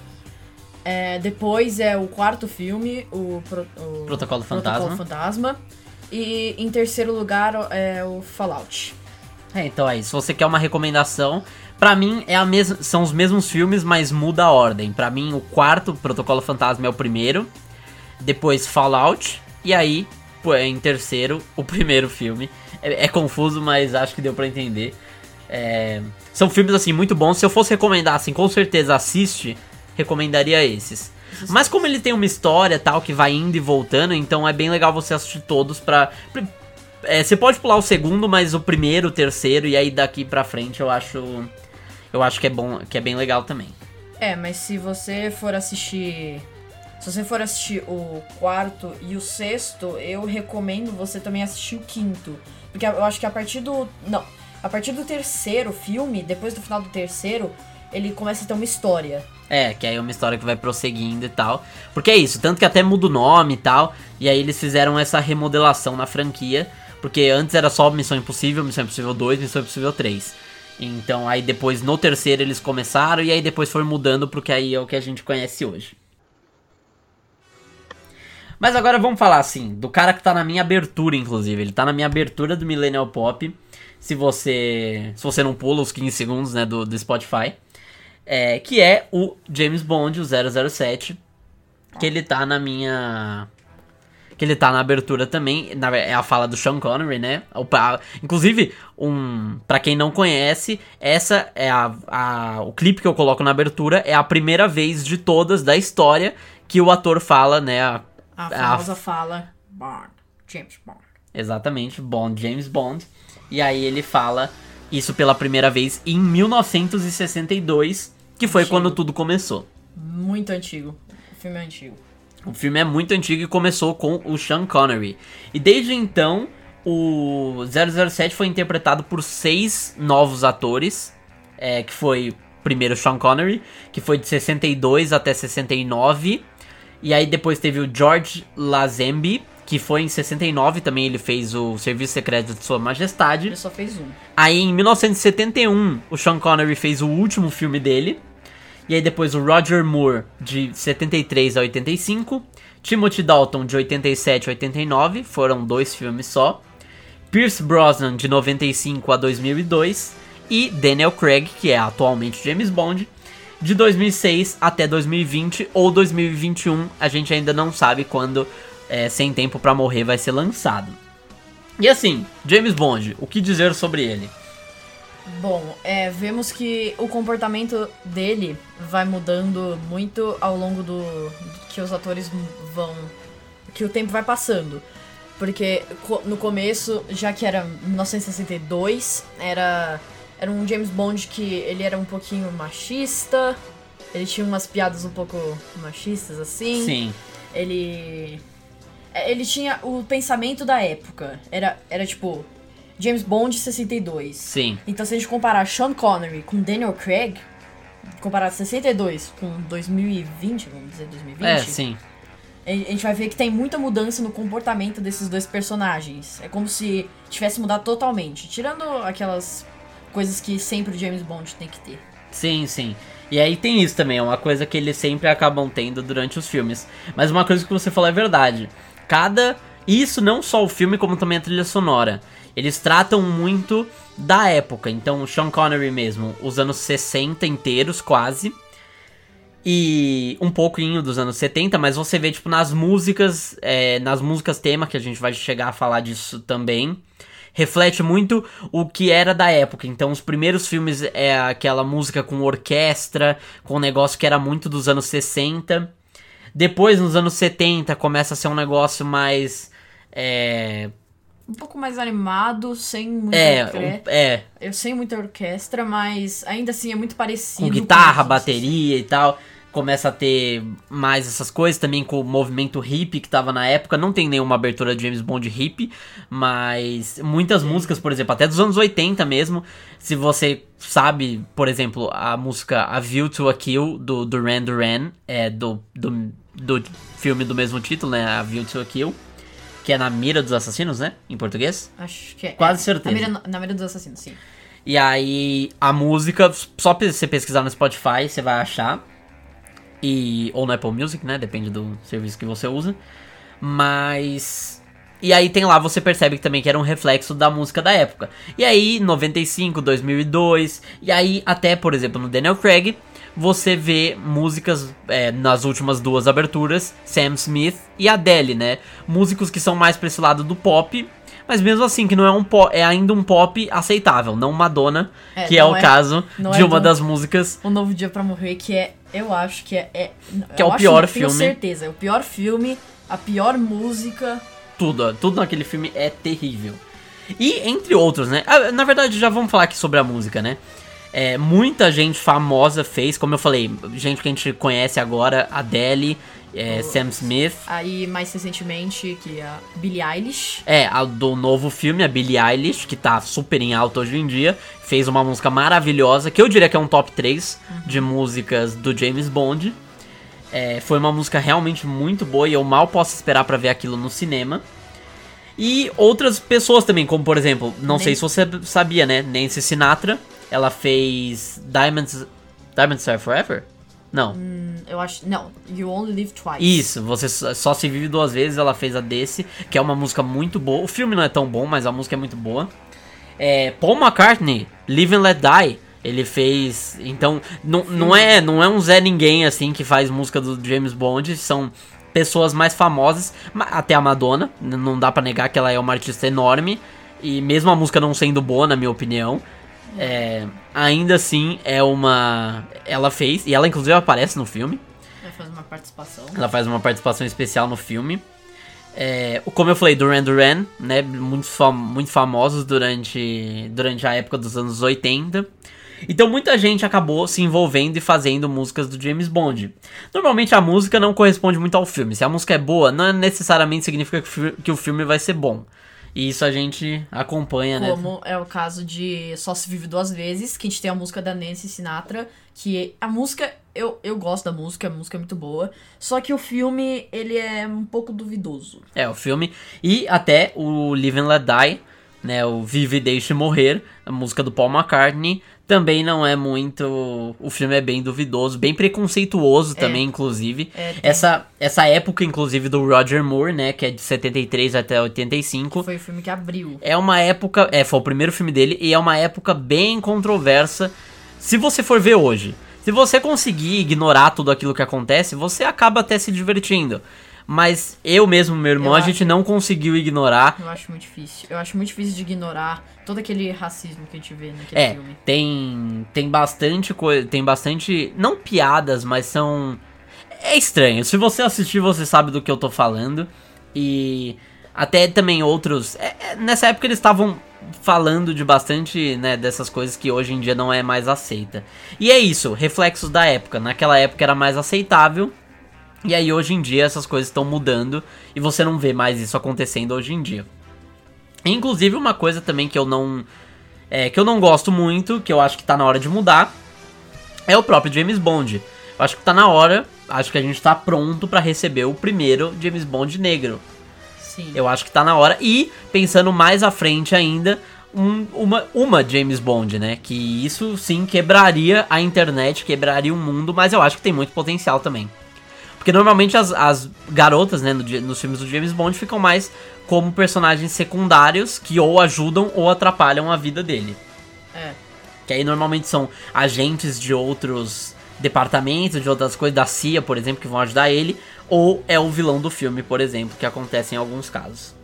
É, depois é o quarto filme, o, Pro- o Protocolo Fantasma. Fantasma. E em terceiro lugar é o Fallout. É, então é isso. Se você quer uma recomendação, pra mim é a mesma, são os mesmos filmes, mas muda a ordem. Pra mim, o quarto, Protocolo Fantasma, é o primeiro. Depois Fallout. E aí, pô, em terceiro, o primeiro filme. É, é confuso, mas acho que deu pra entender. É, são filmes, assim, muito bons. Se eu fosse recomendar, assim, com certeza assiste, recomendaria esses. Mas como ele tem uma história tal que vai indo e voltando, então é bem legal você assistir todos pra. É, você pode pular o segundo, mas o primeiro, o terceiro, e aí daqui pra frente eu acho. Eu acho que é bom, que é bem legal também. É, mas se você for assistir. Se você for assistir o quarto e o sexto, eu recomendo você também assistir o quinto. Porque eu acho que a partir do. Não. A partir do terceiro filme, depois do final do terceiro, ele começa a ter uma história. É, que aí é uma história que vai prosseguindo e tal. Porque é isso, tanto que até muda o nome e tal. E aí eles fizeram essa remodelação na franquia. Porque antes era só Missão Impossível, Missão Impossível 2, Missão Impossível 3. Então aí depois no terceiro eles começaram e aí depois foi mudando porque aí é o que a gente conhece hoje. Mas agora vamos falar assim, do cara que tá na minha abertura, inclusive. Ele tá na minha abertura do Millennial Pop. Se você. Se você não pula os 15 segundos, né, do, do Spotify. É, que é o James Bond, o 007. Que ele tá na minha que ele tá na abertura também, na, é a fala do Sean Connery, né? O, a, inclusive, um, para quem não conhece, essa é a, a, o clipe que eu coloco na abertura é a primeira vez de todas da história que o ator fala, né? A, a famosa fala Bond, James Bond. Exatamente, Bond, James Bond. E aí ele fala isso pela primeira vez em 1962, que foi antigo. quando tudo começou. Muito antigo. O filme é antigo. O filme é muito antigo e começou com o Sean Connery. E desde então, o 007 foi interpretado por seis novos atores, é, que foi primeiro Sean Connery, que foi de 62 até 69. E aí depois teve o George Lazenby, que foi em 69 também, ele fez o Serviço Secreto de Sua Majestade. Ele só fez um. Aí em 1971, o Sean Connery fez o último filme dele, e aí depois o Roger Moore, de 73 a 85. Timothy Dalton, de 87 a 89. Foram dois filmes só. Pierce Brosnan, de 95 a 2002. E Daniel Craig, que é atualmente James Bond, de 2006 até 2020 ou 2021. A gente ainda não sabe quando é, Sem Tempo para Morrer vai ser lançado. E assim, James Bond, o que dizer sobre ele? Bom, é, vemos que o comportamento dele vai mudando muito ao longo do, do que os atores vão. que o tempo vai passando. Porque no começo, já que era 1962, era, era um James Bond que ele era um pouquinho machista, ele tinha umas piadas um pouco machistas assim. Sim. Ele. É, ele tinha o pensamento da época. Era, era tipo, James Bond 62. Sim. Então se a gente comparar Sean Connery com Daniel Craig, comparar 62 com 2020, vamos dizer 2020. É, sim. A gente vai ver que tem muita mudança no comportamento desses dois personagens. É como se tivesse mudado totalmente, tirando aquelas coisas que sempre o James Bond tem que ter. Sim, sim. E aí tem isso também, é uma coisa que eles sempre acabam tendo durante os filmes. Mas uma coisa que você falou é verdade. Cada. Isso não só o filme, como também a trilha sonora. Eles tratam muito da época. Então, o Sean Connery mesmo, os anos 60 inteiros, quase. E um pouquinho dos anos 70, mas você vê, tipo, nas músicas, é, nas músicas tema, que a gente vai chegar a falar disso também, reflete muito o que era da época. Então, os primeiros filmes é aquela música com orquestra, com um negócio que era muito dos anos 60. Depois, nos anos 70, começa a ser um negócio mais. É, um pouco mais animado, sem muita é, orquestra. É. Eu sem muita orquestra, mas ainda assim é muito parecido. Com guitarra, com bateria e tal. Começa a ter mais essas coisas também com o movimento hip que tava na época. Não tem nenhuma abertura de James Bond hip, mas muitas músicas, por exemplo, até dos anos 80 mesmo. Se você sabe, por exemplo, a música A View to a Kill do Duran Duran, é do, do, do filme do mesmo título, né? A View to a Kill que é Na Mira dos Assassinos, né? Em português? Acho que é. Quase é, certeza. Na mira, na mira dos Assassinos, sim. E aí, a música, só pra você pesquisar no Spotify, você vai achar. E, ou no Apple Music, né? Depende do serviço que você usa. Mas E aí tem lá, você percebe que também que era um reflexo da música da época. E aí, 95, 2002, e aí até, por exemplo, no Daniel Craig, você vê músicas é, nas últimas duas aberturas, Sam Smith e Adele, né? Músicos que são mais pra esse lado do pop, mas mesmo assim, que não é um pop, é ainda um pop aceitável, não Madonna, É, que é não o é- caso não de é uma do- das músicas. Um Novo Dia pra Morrer, que é, eu acho que é. é Que é o acho, pior tenho filme. certeza, é o pior filme, a pior música. Tudo, tudo naquele filme é terrível. E entre outros, né? Ah, Na verdade, já vamos falar aqui sobre a música, né? É, muita gente famosa fez, como eu falei, gente que a gente conhece agora, Adele, é, Sam Smith. Aí, mais recentemente, que é a Billie Eilish. É, a do novo filme, a Billie Eilish, que tá super em alta hoje em dia, fez uma música maravilhosa, que eu diria que é um top 3 de músicas do James Bond. É, foi uma música realmente muito boa e eu mal posso esperar pra ver aquilo no cinema. E outras pessoas também, como por exemplo, não sei se você sabia, né? Nancy Sinatra, ela fez Diamonds, Diamonds Are Forever? Não. Hum, Eu acho. Não, You Only Live Twice. Isso, você só se vive duas vezes, ela fez a desse, que é uma música muito boa. O filme não é tão bom, mas a música é muito boa. É, Paul McCartney, Live and Let Die, ele fez. Então, não, não, é, não é um Zé Ninguém assim que faz música do James Bond, são pessoas mais famosas, até a Madonna, não dá pra negar que ela é uma artista enorme, e mesmo a música não sendo boa, na minha opinião. É, ainda assim é uma. Ela fez, e ela inclusive aparece no filme. Vai fazer uma participação. Ela faz uma participação especial no filme. É, como eu falei, Duran Duran, né? Muito, fam muito famosos durante, durante a época dos anos 80. Então muita gente acabou se envolvendo e fazendo músicas do James Bond. Normalmente a música não corresponde muito ao filme. Se a música é boa, não necessariamente significa que o filme vai ser bom. E isso a gente acompanha, né? Como é o caso de Só Se Vive Duas Vezes, que a gente tem a música da Nancy Sinatra, que a música, eu, eu gosto da música, a música é muito boa, só que o filme, ele é um pouco duvidoso. É, o filme. E até o Live and Let Die, né? O Vive e Deixe Morrer, a música do Paul McCartney, também não é muito. O filme é bem duvidoso, bem preconceituoso também, inclusive. É, Essa, essa época, inclusive, do Roger Moore, né? Que é de 73 até 85. Foi o filme que abriu. É uma época. É, foi o primeiro filme dele e é uma época bem controversa. Se você for ver hoje, se você conseguir ignorar tudo aquilo que acontece, você acaba até se divertindo. Mas eu mesmo, meu irmão, Eu a gente não conseguiu ignorar. Eu acho muito difícil. Eu acho muito difícil de ignorar todo aquele racismo que a gente vê naquele É, filme. tem tem bastante coisa, tem bastante não piadas, mas são é estranho. Se você assistir, você sabe do que eu tô falando. E até também outros, é, é, nessa época eles estavam falando de bastante, né, dessas coisas que hoje em dia não é mais aceita. E é isso, reflexos da época. Naquela época era mais aceitável. E aí hoje em dia essas coisas estão mudando e você não vê mais isso acontecendo hoje em dia. Inclusive uma coisa também que eu não é, que eu não gosto muito, que eu acho que tá na hora de mudar, é o próprio James Bond. Eu acho que tá na hora, acho que a gente tá pronto pra receber o primeiro James Bond negro. Sim. Eu acho que tá na hora. E, pensando mais à frente ainda, um- uma, uma James Bond, né? Que isso sim quebraria a internet, quebraria o mundo, mas eu acho que tem muito potencial também. Porque normalmente as, as garotas, né, no nos filmes do James Bond ficam mais como personagens secundários que ou ajudam ou atrapalham a vida dele. É. Que aí normalmente são agentes de outros departamentos, de outras coisas, da CIA, por exemplo, que vão ajudar ele, ou é o vilão do filme, por exemplo, que acontece em alguns casos.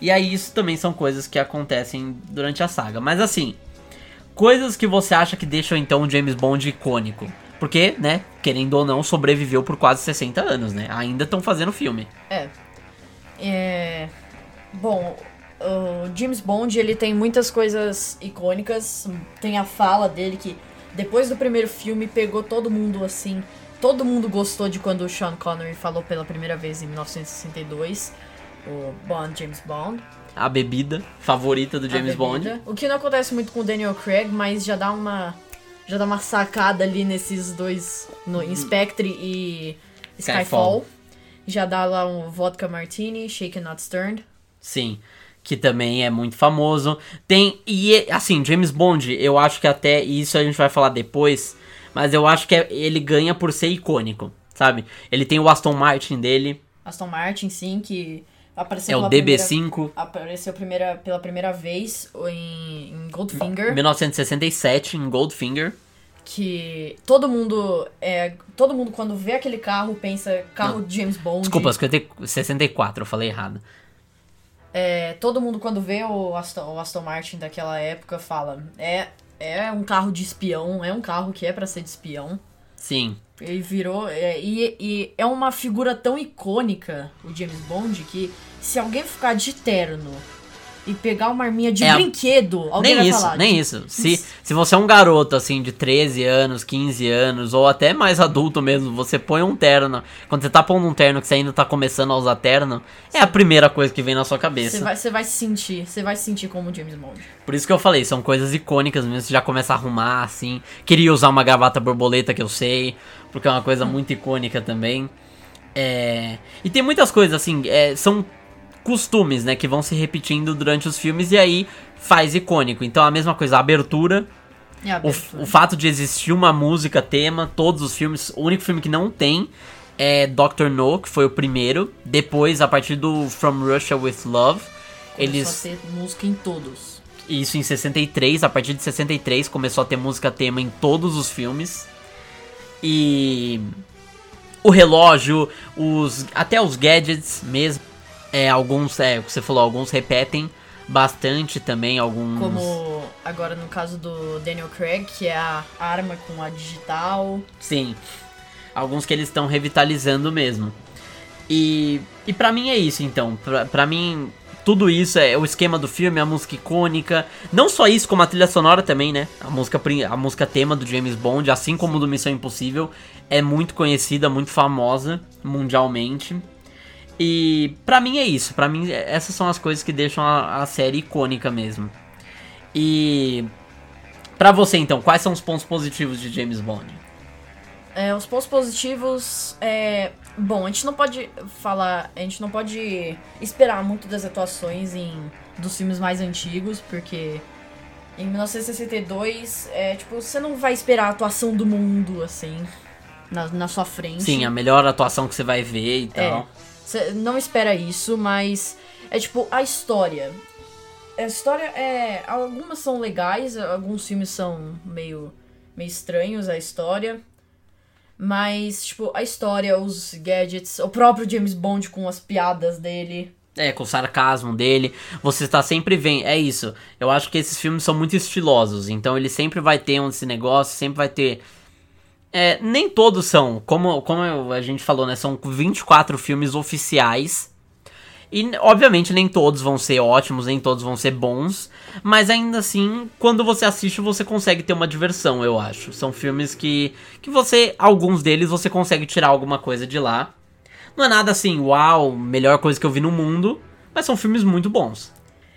E aí isso também são coisas que acontecem durante a saga. Mas assim, coisas que você acha que deixam então o James Bond icônico. Porque, né, querendo ou não, sobreviveu por quase 60 anos, né? Ainda estão fazendo filme. É. É. Bom, o James Bond, ele tem muitas coisas icônicas. Tem a fala dele que, depois do primeiro filme, pegou todo mundo assim. Todo mundo gostou de quando o Sean Connery falou pela primeira vez em 1962. O Bond, James Bond. A bebida favorita do James Bond. O que não acontece muito com o Daniel Craig, mas já dá uma. Já dá uma sacada ali nesses dois. No, em Spectre e Skyfall. Skyfall. Já dá lá um vodka martini, shaken not stirred. Sim, que também é muito famoso. Tem e assim, James Bond, eu acho que até isso a gente vai falar depois, mas eu acho que é- ele ganha por ser icônico, sabe? Ele tem o Aston Martin dele. Aston Martin, sim, que apareceu É o pela primeira- DB5. apareceu primeira, pela primeira vez em, em Goldfinger. 1967 em Goldfinger. que todo mundo é todo mundo quando vê aquele carro pensa carro de James Bond. Desculpa, 50 64, eu falei errado. É, todo mundo quando vê o Aston, o Aston Martin daquela época fala é é um carro de espião, é um carro que é pra ser de espião. Sim. Ele virou é, e, e é uma figura tão icônica o James Bond que se alguém ficar de terno e pegar uma arminha de É brinquedo, alguém Nem isso, falar. nem isso. Se, se você é um garoto, assim, de 13 anos, 15 anos, ou até mais adulto mesmo, você põe um terno. Quando você tá pondo um terno que você ainda tá começando a usar terno, é a primeira coisa que vem na sua cabeça. Você vai, você vai se sentir, você vai se sentir como o James Bond. Por isso que eu falei, são coisas icônicas mesmo, você já começa a arrumar, assim. Queria usar uma gravata borboleta que eu sei, porque é uma coisa muito icônica também. É... E tem muitas coisas, assim, é, são costumes, né, que vão se repetindo durante os filmes e aí faz icônico. Então a mesma coisa, a abertura, É a o, abertura. o fato de existir uma música tema, todos os filmes, o único filme que não tem é Doctor No, que foi o primeiro. Depois, a partir do From Russia with Love, Começou eles a ter música em todos. isso em 63, a partir de 63 começou a ter música tema em todos os filmes. E o relógio, os até os gadgets mesmo, é alguns, é, o que você falou, alguns repetem bastante também, alguns Como agora no caso do Daniel Craig, que é a arma com a digital. Sim. Alguns que eles estão revitalizando mesmo. E, e para mim é isso, então. Pra, pra mim, tudo isso é o esquema do filme, a música icônica. Não só isso, como a trilha sonora também, né? A música, a música tema do James Bond, assim como do Missão Impossível, é muito conhecida, muito famosa mundialmente. E pra mim é isso. Pra mim, essas são as coisas que deixam a, a série icônica mesmo. E. Pra você, então, quais são os pontos positivos de James Bond? É, os pontos positivos é. Bom, a gente não pode falar. A gente não pode esperar muito das atuações em dos filmes mais antigos, porque em 1962, é, tipo, você não vai esperar a atuação do mundo, assim, na, na sua frente. Sim, a melhor atuação que você vai ver e É. Você não espera isso, mas é tipo a história. A história é. Algumas são legais, alguns filmes são meio, meio estranhos a história. Mas, tipo, a história, os gadgets, o próprio James Bond com as piadas dele. É, com o sarcasmo dele. Você está sempre vendo. É isso. Eu acho que esses filmes são muito estilosos. Então ele sempre vai ter um esse negócio, sempre vai ter. É, nem todos são. Como, como a gente falou, né? São 24 filmes oficiais. E, obviamente, nem todos vão ser ótimos, nem todos vão ser bons. Mas ainda assim, quando você assiste, você consegue ter uma diversão, eu acho. São filmes que, que você. Alguns deles você consegue tirar alguma coisa de lá. Não é nada assim, uau, melhor coisa que eu vi no mundo. Mas são filmes muito bons.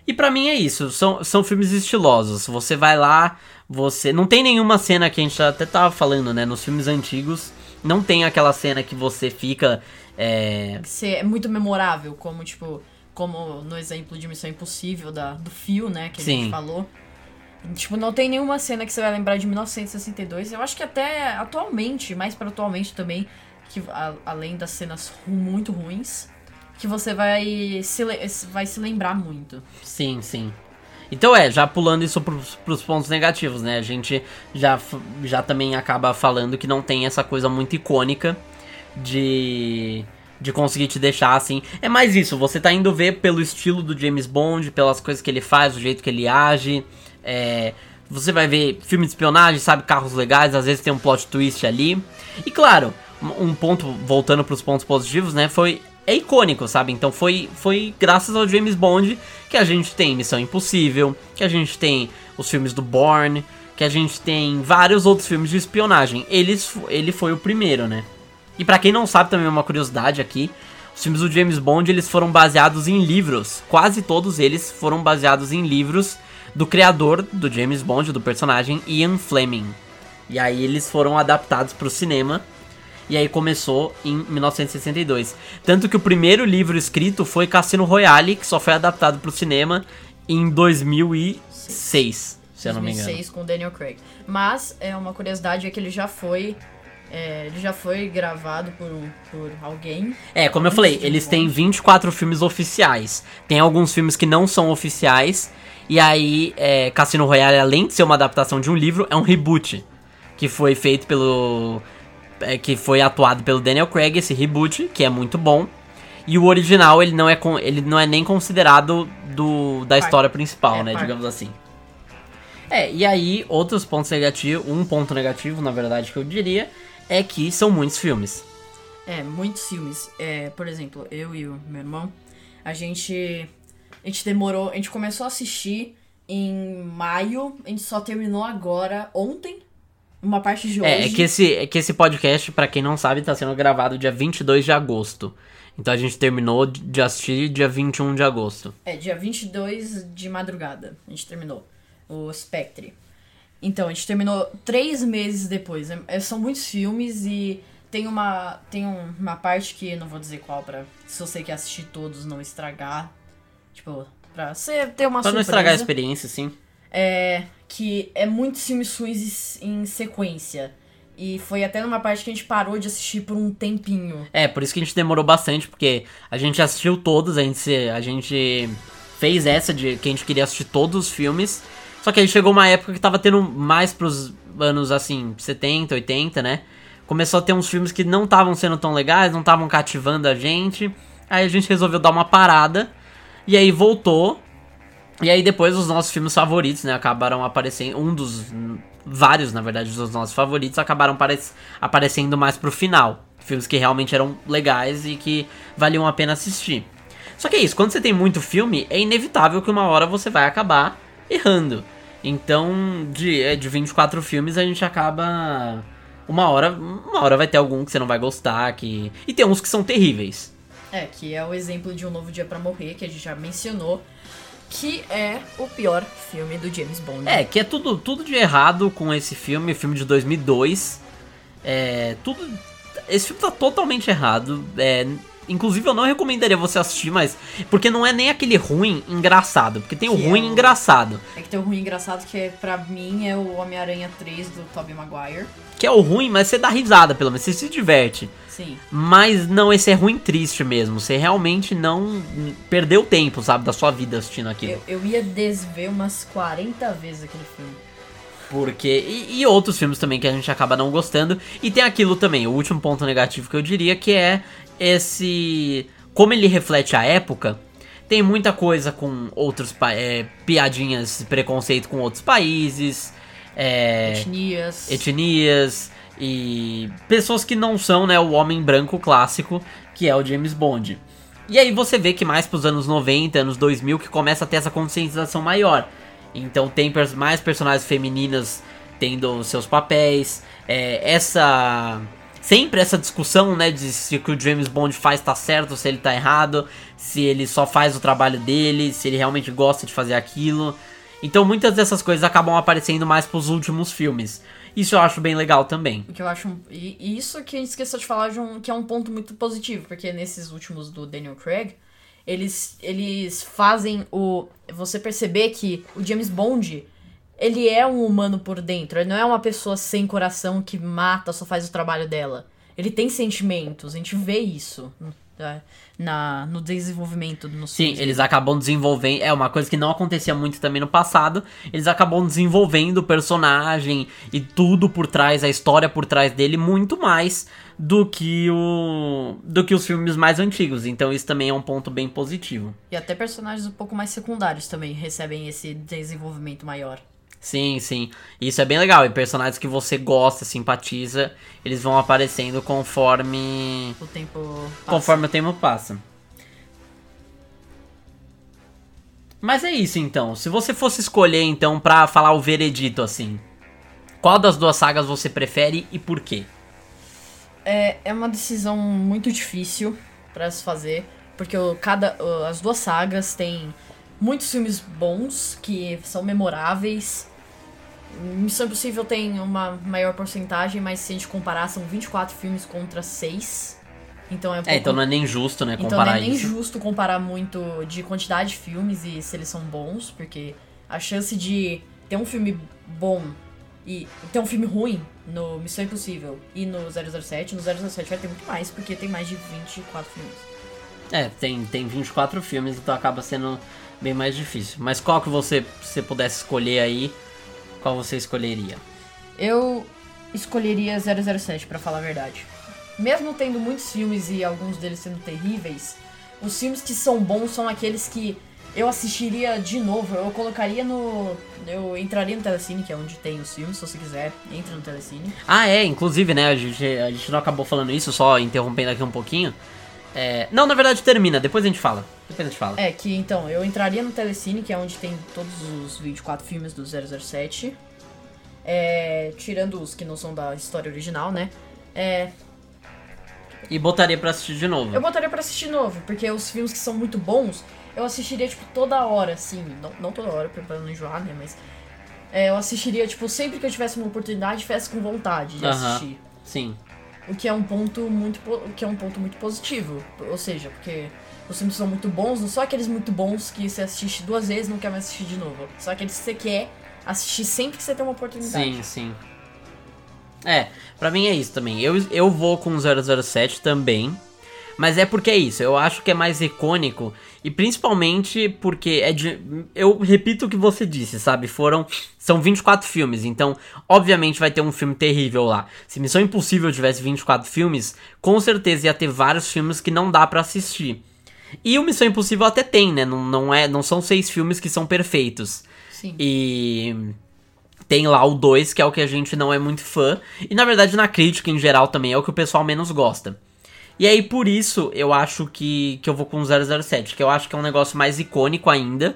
E pra mim é isso, são, são filmes estilosos. Você vai lá, você. Não tem nenhuma cena que a gente até tava falando, né? Nos filmes antigos. Não tem aquela cena que você fica. É, Que cê- é muito memorável, como, tipo. Como no exemplo de Missão Impossível, da, do fio, né? Que a Sim. gente falou. Tipo, não tem nenhuma cena que você vai lembrar de 1962. Eu acho que até atualmente, mais pra atualmente também, que a- além das cenas muito ruins, que você vai se, vai se lembrar muito. Sim, sim. Então é, já pulando isso pros, pros pontos negativos, né? A gente já, já também acaba falando que não tem essa coisa muito icônica de. De conseguir te deixar assim. É mais isso, você tá indo ver pelo estilo do James Bond, pelas coisas que ele faz, o jeito que ele age. É, você vai ver filme de espionagem, sabe, carros legais, às vezes tem um plot twist ali. E claro, um ponto, voltando pros pontos positivos, né? Foi. É icônico, sabe? Então foi, foi graças ao James Bond que a gente tem Missão Impossível, que a gente tem os filmes do Bourne, que a gente tem vários outros filmes de espionagem. Eles, ele foi o primeiro, né? E pra quem não sabe também uma curiosidade aqui, os filmes do James Bond eles foram baseados em livros. Quase todos eles foram baseados em livros do criador do James Bond, do personagem Ian Fleming. E aí eles foram adaptados pro cinema. E aí começou em 1962. Tanto que o primeiro livro escrito foi Cassino Royale, que só foi adaptado pro cinema em 2006, se eu não me engano. 2006 com o Daniel Craig. Mas, é uma curiosidade é que ele já foi É, ele já foi gravado por, por alguém. É, como eu falei, eles têm 24 filmes oficiais. Tem alguns filmes que não são oficiais. E aí, é, Cassino Royale, além de ser uma adaptação de um livro, é um reboot. Que foi feito pelo. É, que foi atuado pelo Daniel Craig, esse reboot, que é muito bom. E o original, ele não é, ele não é nem considerado do, da história principal, É, né? parte. Digamos assim. É, e aí, outros pontos negativos. Um ponto negativo, na verdade, que eu diria, é que são muitos filmes. É, muitos filmes. É, por exemplo, eu e o meu irmão, a gente. A gente demorou. A gente começou a assistir em maio, a gente só terminou agora, ontem. Uma parte de hoje. É, é que esse, é que esse podcast, pra quem não sabe, tá sendo gravado dia 22 de agosto. Então a gente terminou de assistir dia 21 de agosto. É, dia 22 de madrugada. A gente terminou. O Spectre. Então, a gente terminou três meses depois. É- é- são muitos filmes e tem uma. Tem um- uma parte que não vou dizer qual pra. Se você quer assistir todos, não estragar. Tipo, pra você ter uma Pra não surpresa. estragar a experiência, sim. É. Que é muitos filmes ruins em sequência. E foi até numa parte que a gente parou de assistir por um tempinho. É, por isso que a gente demorou bastante, porque a gente assistiu todos, a gente, a gente fez essa de que a gente queria assistir todos os filmes. Só que aí chegou uma época que tava tendo mais pros anos assim, 70, 80, né? Começou a ter uns filmes que não estavam sendo tão legais, não estavam cativando a gente. Aí a gente resolveu dar uma parada. E aí voltou. E aí depois os nossos filmes favoritos, né, acabaram aparecendo. Um dos. Vários, na verdade, dos nossos favoritos acabaram apare- aparecendo mais pro final. Filmes que realmente eram legais e que valiam a pena assistir. Só que é isso, quando você tem muito filme, é inevitável que uma hora você vai acabar errando. Então, de, é, de 24 filmes, a gente acaba. Uma hora, uma hora vai ter algum que você não vai gostar. Que... E tem uns que são terríveis. É, que é o exemplo de Um Novo Dia pra Morrer, que a gente já mencionou. Que é o pior filme do James Bond. É, que é tudo, tudo de errado com esse filme, filme de 2002. É, tudo. Esse filme tá totalmente errado. É, inclusive, eu não recomendaria você assistir, mas. Porque não é nem aquele ruim engraçado. Porque tem o Que é ruim o- engraçado. É que tem o ruim engraçado que é, pra mim é o Homem-Aranha 3 do Tobey Maguire. Que é o ruim, mas você dá risada, pelo menos. Você se diverte. Sim. Mas não, esse é ruim triste mesmo. Você realmente não perdeu tempo, sabe, da sua vida assistindo aquilo. Eu, eu ia desver umas 40 vezes aquele filme. Porque. E, e outros filmes também que a gente acaba não gostando. E tem aquilo também, o último ponto negativo que eu diria, que é esse. Como ele reflete a época. Tem muita coisa com outros é, piadinhas, preconceito com outros países, é, Etnias. etnias e pessoas que não são, né, o homem branco clássico, que é o James Bond. E aí você vê que mais pros anos 90, anos 2000, que começa a ter essa conscientização maior. Então tem mais personagens femininas tendo seus papéis, é, essa... Sempre essa discussão, né, de se o que o James Bond faz tá certo, se ele tá errado, se ele só faz o trabalho dele, se ele realmente gosta de fazer aquilo. Então muitas dessas coisas acabam aparecendo mais pros últimos filmes. Isso eu acho bem legal também. O que eu acho. e isso que a gente esqueceu de falar de um, que é um ponto muito positivo, porque nesses últimos do Daniel Craig, eles, eles fazem o. Você perceber que o James Bond. Ele é um humano por dentro, ele não é uma pessoa sem coração que mata, só faz o trabalho dela. Ele tem sentimentos, a gente vê isso tá? na, no desenvolvimento do Sim, eles acabam desenvolvendo. É uma coisa que não acontecia muito também no passado. Eles acabam desenvolvendo o personagem e tudo por trás, a história por trás dele, muito mais do que o. do que os filmes mais antigos. Então isso também é um ponto bem positivo. E até personagens um pouco mais secundários também recebem esse desenvolvimento maior. Sim, sim. Isso é bem legal. E personagens que você gosta, simpatiza, eles vão aparecendo conforme. O tempo passa. Conforme o tempo passa. Mas é isso então. Se você fosse escolher então pra falar o veredito assim, qual das duas sagas você prefere e por quê? É, é uma decisão muito difícil pra se fazer, porque o, cada, as duas sagas têm muitos filmes bons que são memoráveis. Missão Impossível tem uma maior porcentagem, mas se a gente comparar, são 24 filmes contra 6. Então é um É, pouco... então não é nem justo, né, Então comparar não é nem isso. justo comparar muito de quantidade de filmes e se eles são bons, porque a chance de ter um filme bom e tem um filme ruim no Missão Impossível e no 007, no 007 vai ter muito mais, porque tem mais de 24 filmes. É, tem, tem 24 filmes, então acaba sendo bem mais difícil. Mas qual que você, se pudesse escolher aí, qual você escolheria? Eu escolheria 007, para falar a verdade. Mesmo tendo muitos filmes e alguns deles sendo terríveis, os filmes que são bons são aqueles que eu assistiria de novo. Eu colocaria no. Eu entraria no Telecine, que é onde tem os filmes, se você quiser, entre no Telecine. Ah, é, inclusive, né? A gente, a gente não acabou falando isso, só interrompendo aqui um pouquinho. É... Não, na verdade termina, depois a gente fala. Depois a gente fala. É, que então, eu entraria no Telecine, que é onde tem todos os 24 filmes do 007. É, tirando os que não são da história original, né? É, E botaria pra assistir de novo. eu botaria pra assistir de novo, porque os filmes que são muito bons, eu assistiria, tipo, toda hora, assim. Não, não toda hora, pra não enjoar, né? Mas. é, eu assistiria, tipo, sempre que eu tivesse uma oportunidade, tivesse com vontade de Aham. assistir. Sim. O que é um ponto muito que é um ponto muito positivo. Ou seja, porque os filmes são muito bons, não são aqueles muito bons que você assiste duas vezes e não quer mais assistir de novo. São aqueles que você quer assistir sempre que você tem uma oportunidade. Sim, sim. É, pra mim é isso também. Eu, eu vou com 007 também. Mas é porque é isso, eu acho que é mais icônico. E principalmente porque é de. Eu repito o que você disse, sabe? Foram. São 24 filmes, então, obviamente vai ter um filme terrível lá. Se Missão Impossível tivesse 24 filmes, com certeza ia ter vários filmes que não dá pra assistir. E o Missão Impossível até tem, né? Não, não, é, não são seis filmes que são perfeitos. Sim. E tem lá o 2, que é o que a gente não é muito fã. E na verdade, na crítica em geral também é o que o pessoal menos gosta. E aí, por isso, eu acho que, que eu vou com o 007, que eu acho que é um negócio mais icônico ainda.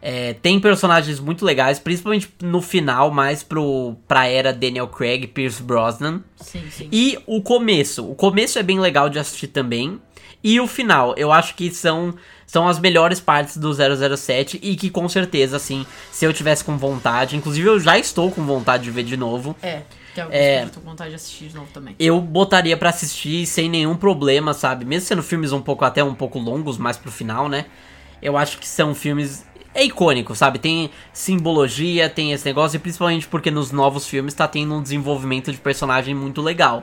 É, tem personagens muito legais, principalmente no final, mais pro, pra era Daniel Craig, Pierce Brosnan. Sim, sim. E o começo. O começo é bem legal de assistir também. E o final, eu acho que são, são as melhores partes do 007 e que com certeza, assim, se eu tivesse com vontade, inclusive eu já estou com vontade de ver de novo, É, tem alguns É. que eu tô com vontade de assistir de novo também. eu botaria pra assistir sem nenhum problema, sabe? Mesmo sendo filmes um pouco até um pouco longos, mais pro final, né? Eu acho que são filmes é icônico, sabe? Tem simbologia, tem esse negócio e principalmente porque nos novos filmes tá tendo um desenvolvimento de personagem muito legal.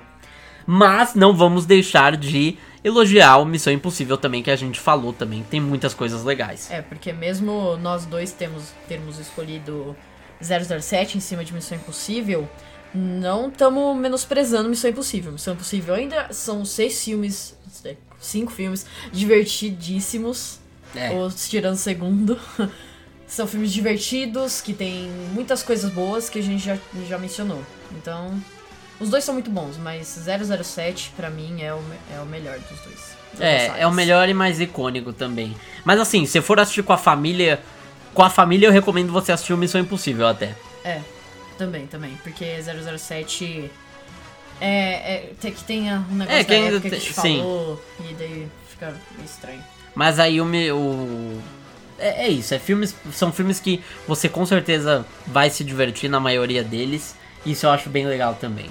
Mas não vamos deixar de elogiar o Missão Impossível também que a gente falou também, tem muitas coisas legais. É, porque mesmo nós dois temos, termos escolhido 007 em cima de Missão Impossível, não estamos menosprezando Missão Impossível. Missão Impossível ainda são seis filmes, cinco filmes divertidíssimos, É. os tirando o segundo. São filmes divertidos, que tem muitas coisas boas que a gente já, já mencionou. Então, os dois são muito bons, mas 007 pra mim é o, é o melhor dos dois. É, é o melhor e mais icônico também. Mas assim, se for assistir com a família, com a família eu recomendo você assistir o Missão Impossível até. É, também, também. Porque 007 é, é tem que tem um negócio É, que da ainda que tem- gente sim. falou, e daí fica estranho. Mas aí o meu. É, é isso, é filmes, são filmes que você com certeza vai se divertir na maioria deles. Isso eu acho bem legal também.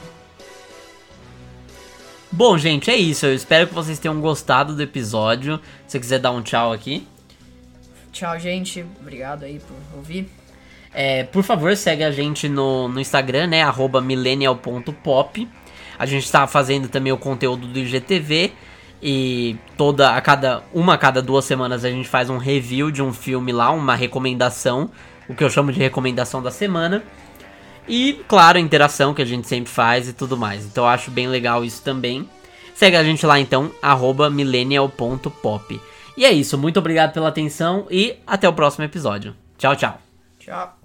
Bom, gente, é isso. Eu espero que vocês tenham gostado do episódio. Se você quiser dar um tchau aqui. Tchau, gente. Obrigado aí por ouvir. É, por favor, segue a gente no, no Instagram, né? Arroba millennial.pop. A gente tá fazendo também o conteúdo do IGTV. E toda a cada uma a cada duas semanas a gente faz um review de um filme lá, uma recomendação, o que eu chamo de recomendação da semana. E, claro, a interação que a gente sempre faz e tudo mais. Então eu acho bem legal isso também. Segue a gente lá então, millennial.pop. E é isso, muito obrigado pela atenção e até o próximo episódio. Tchau, tchau. Tchau.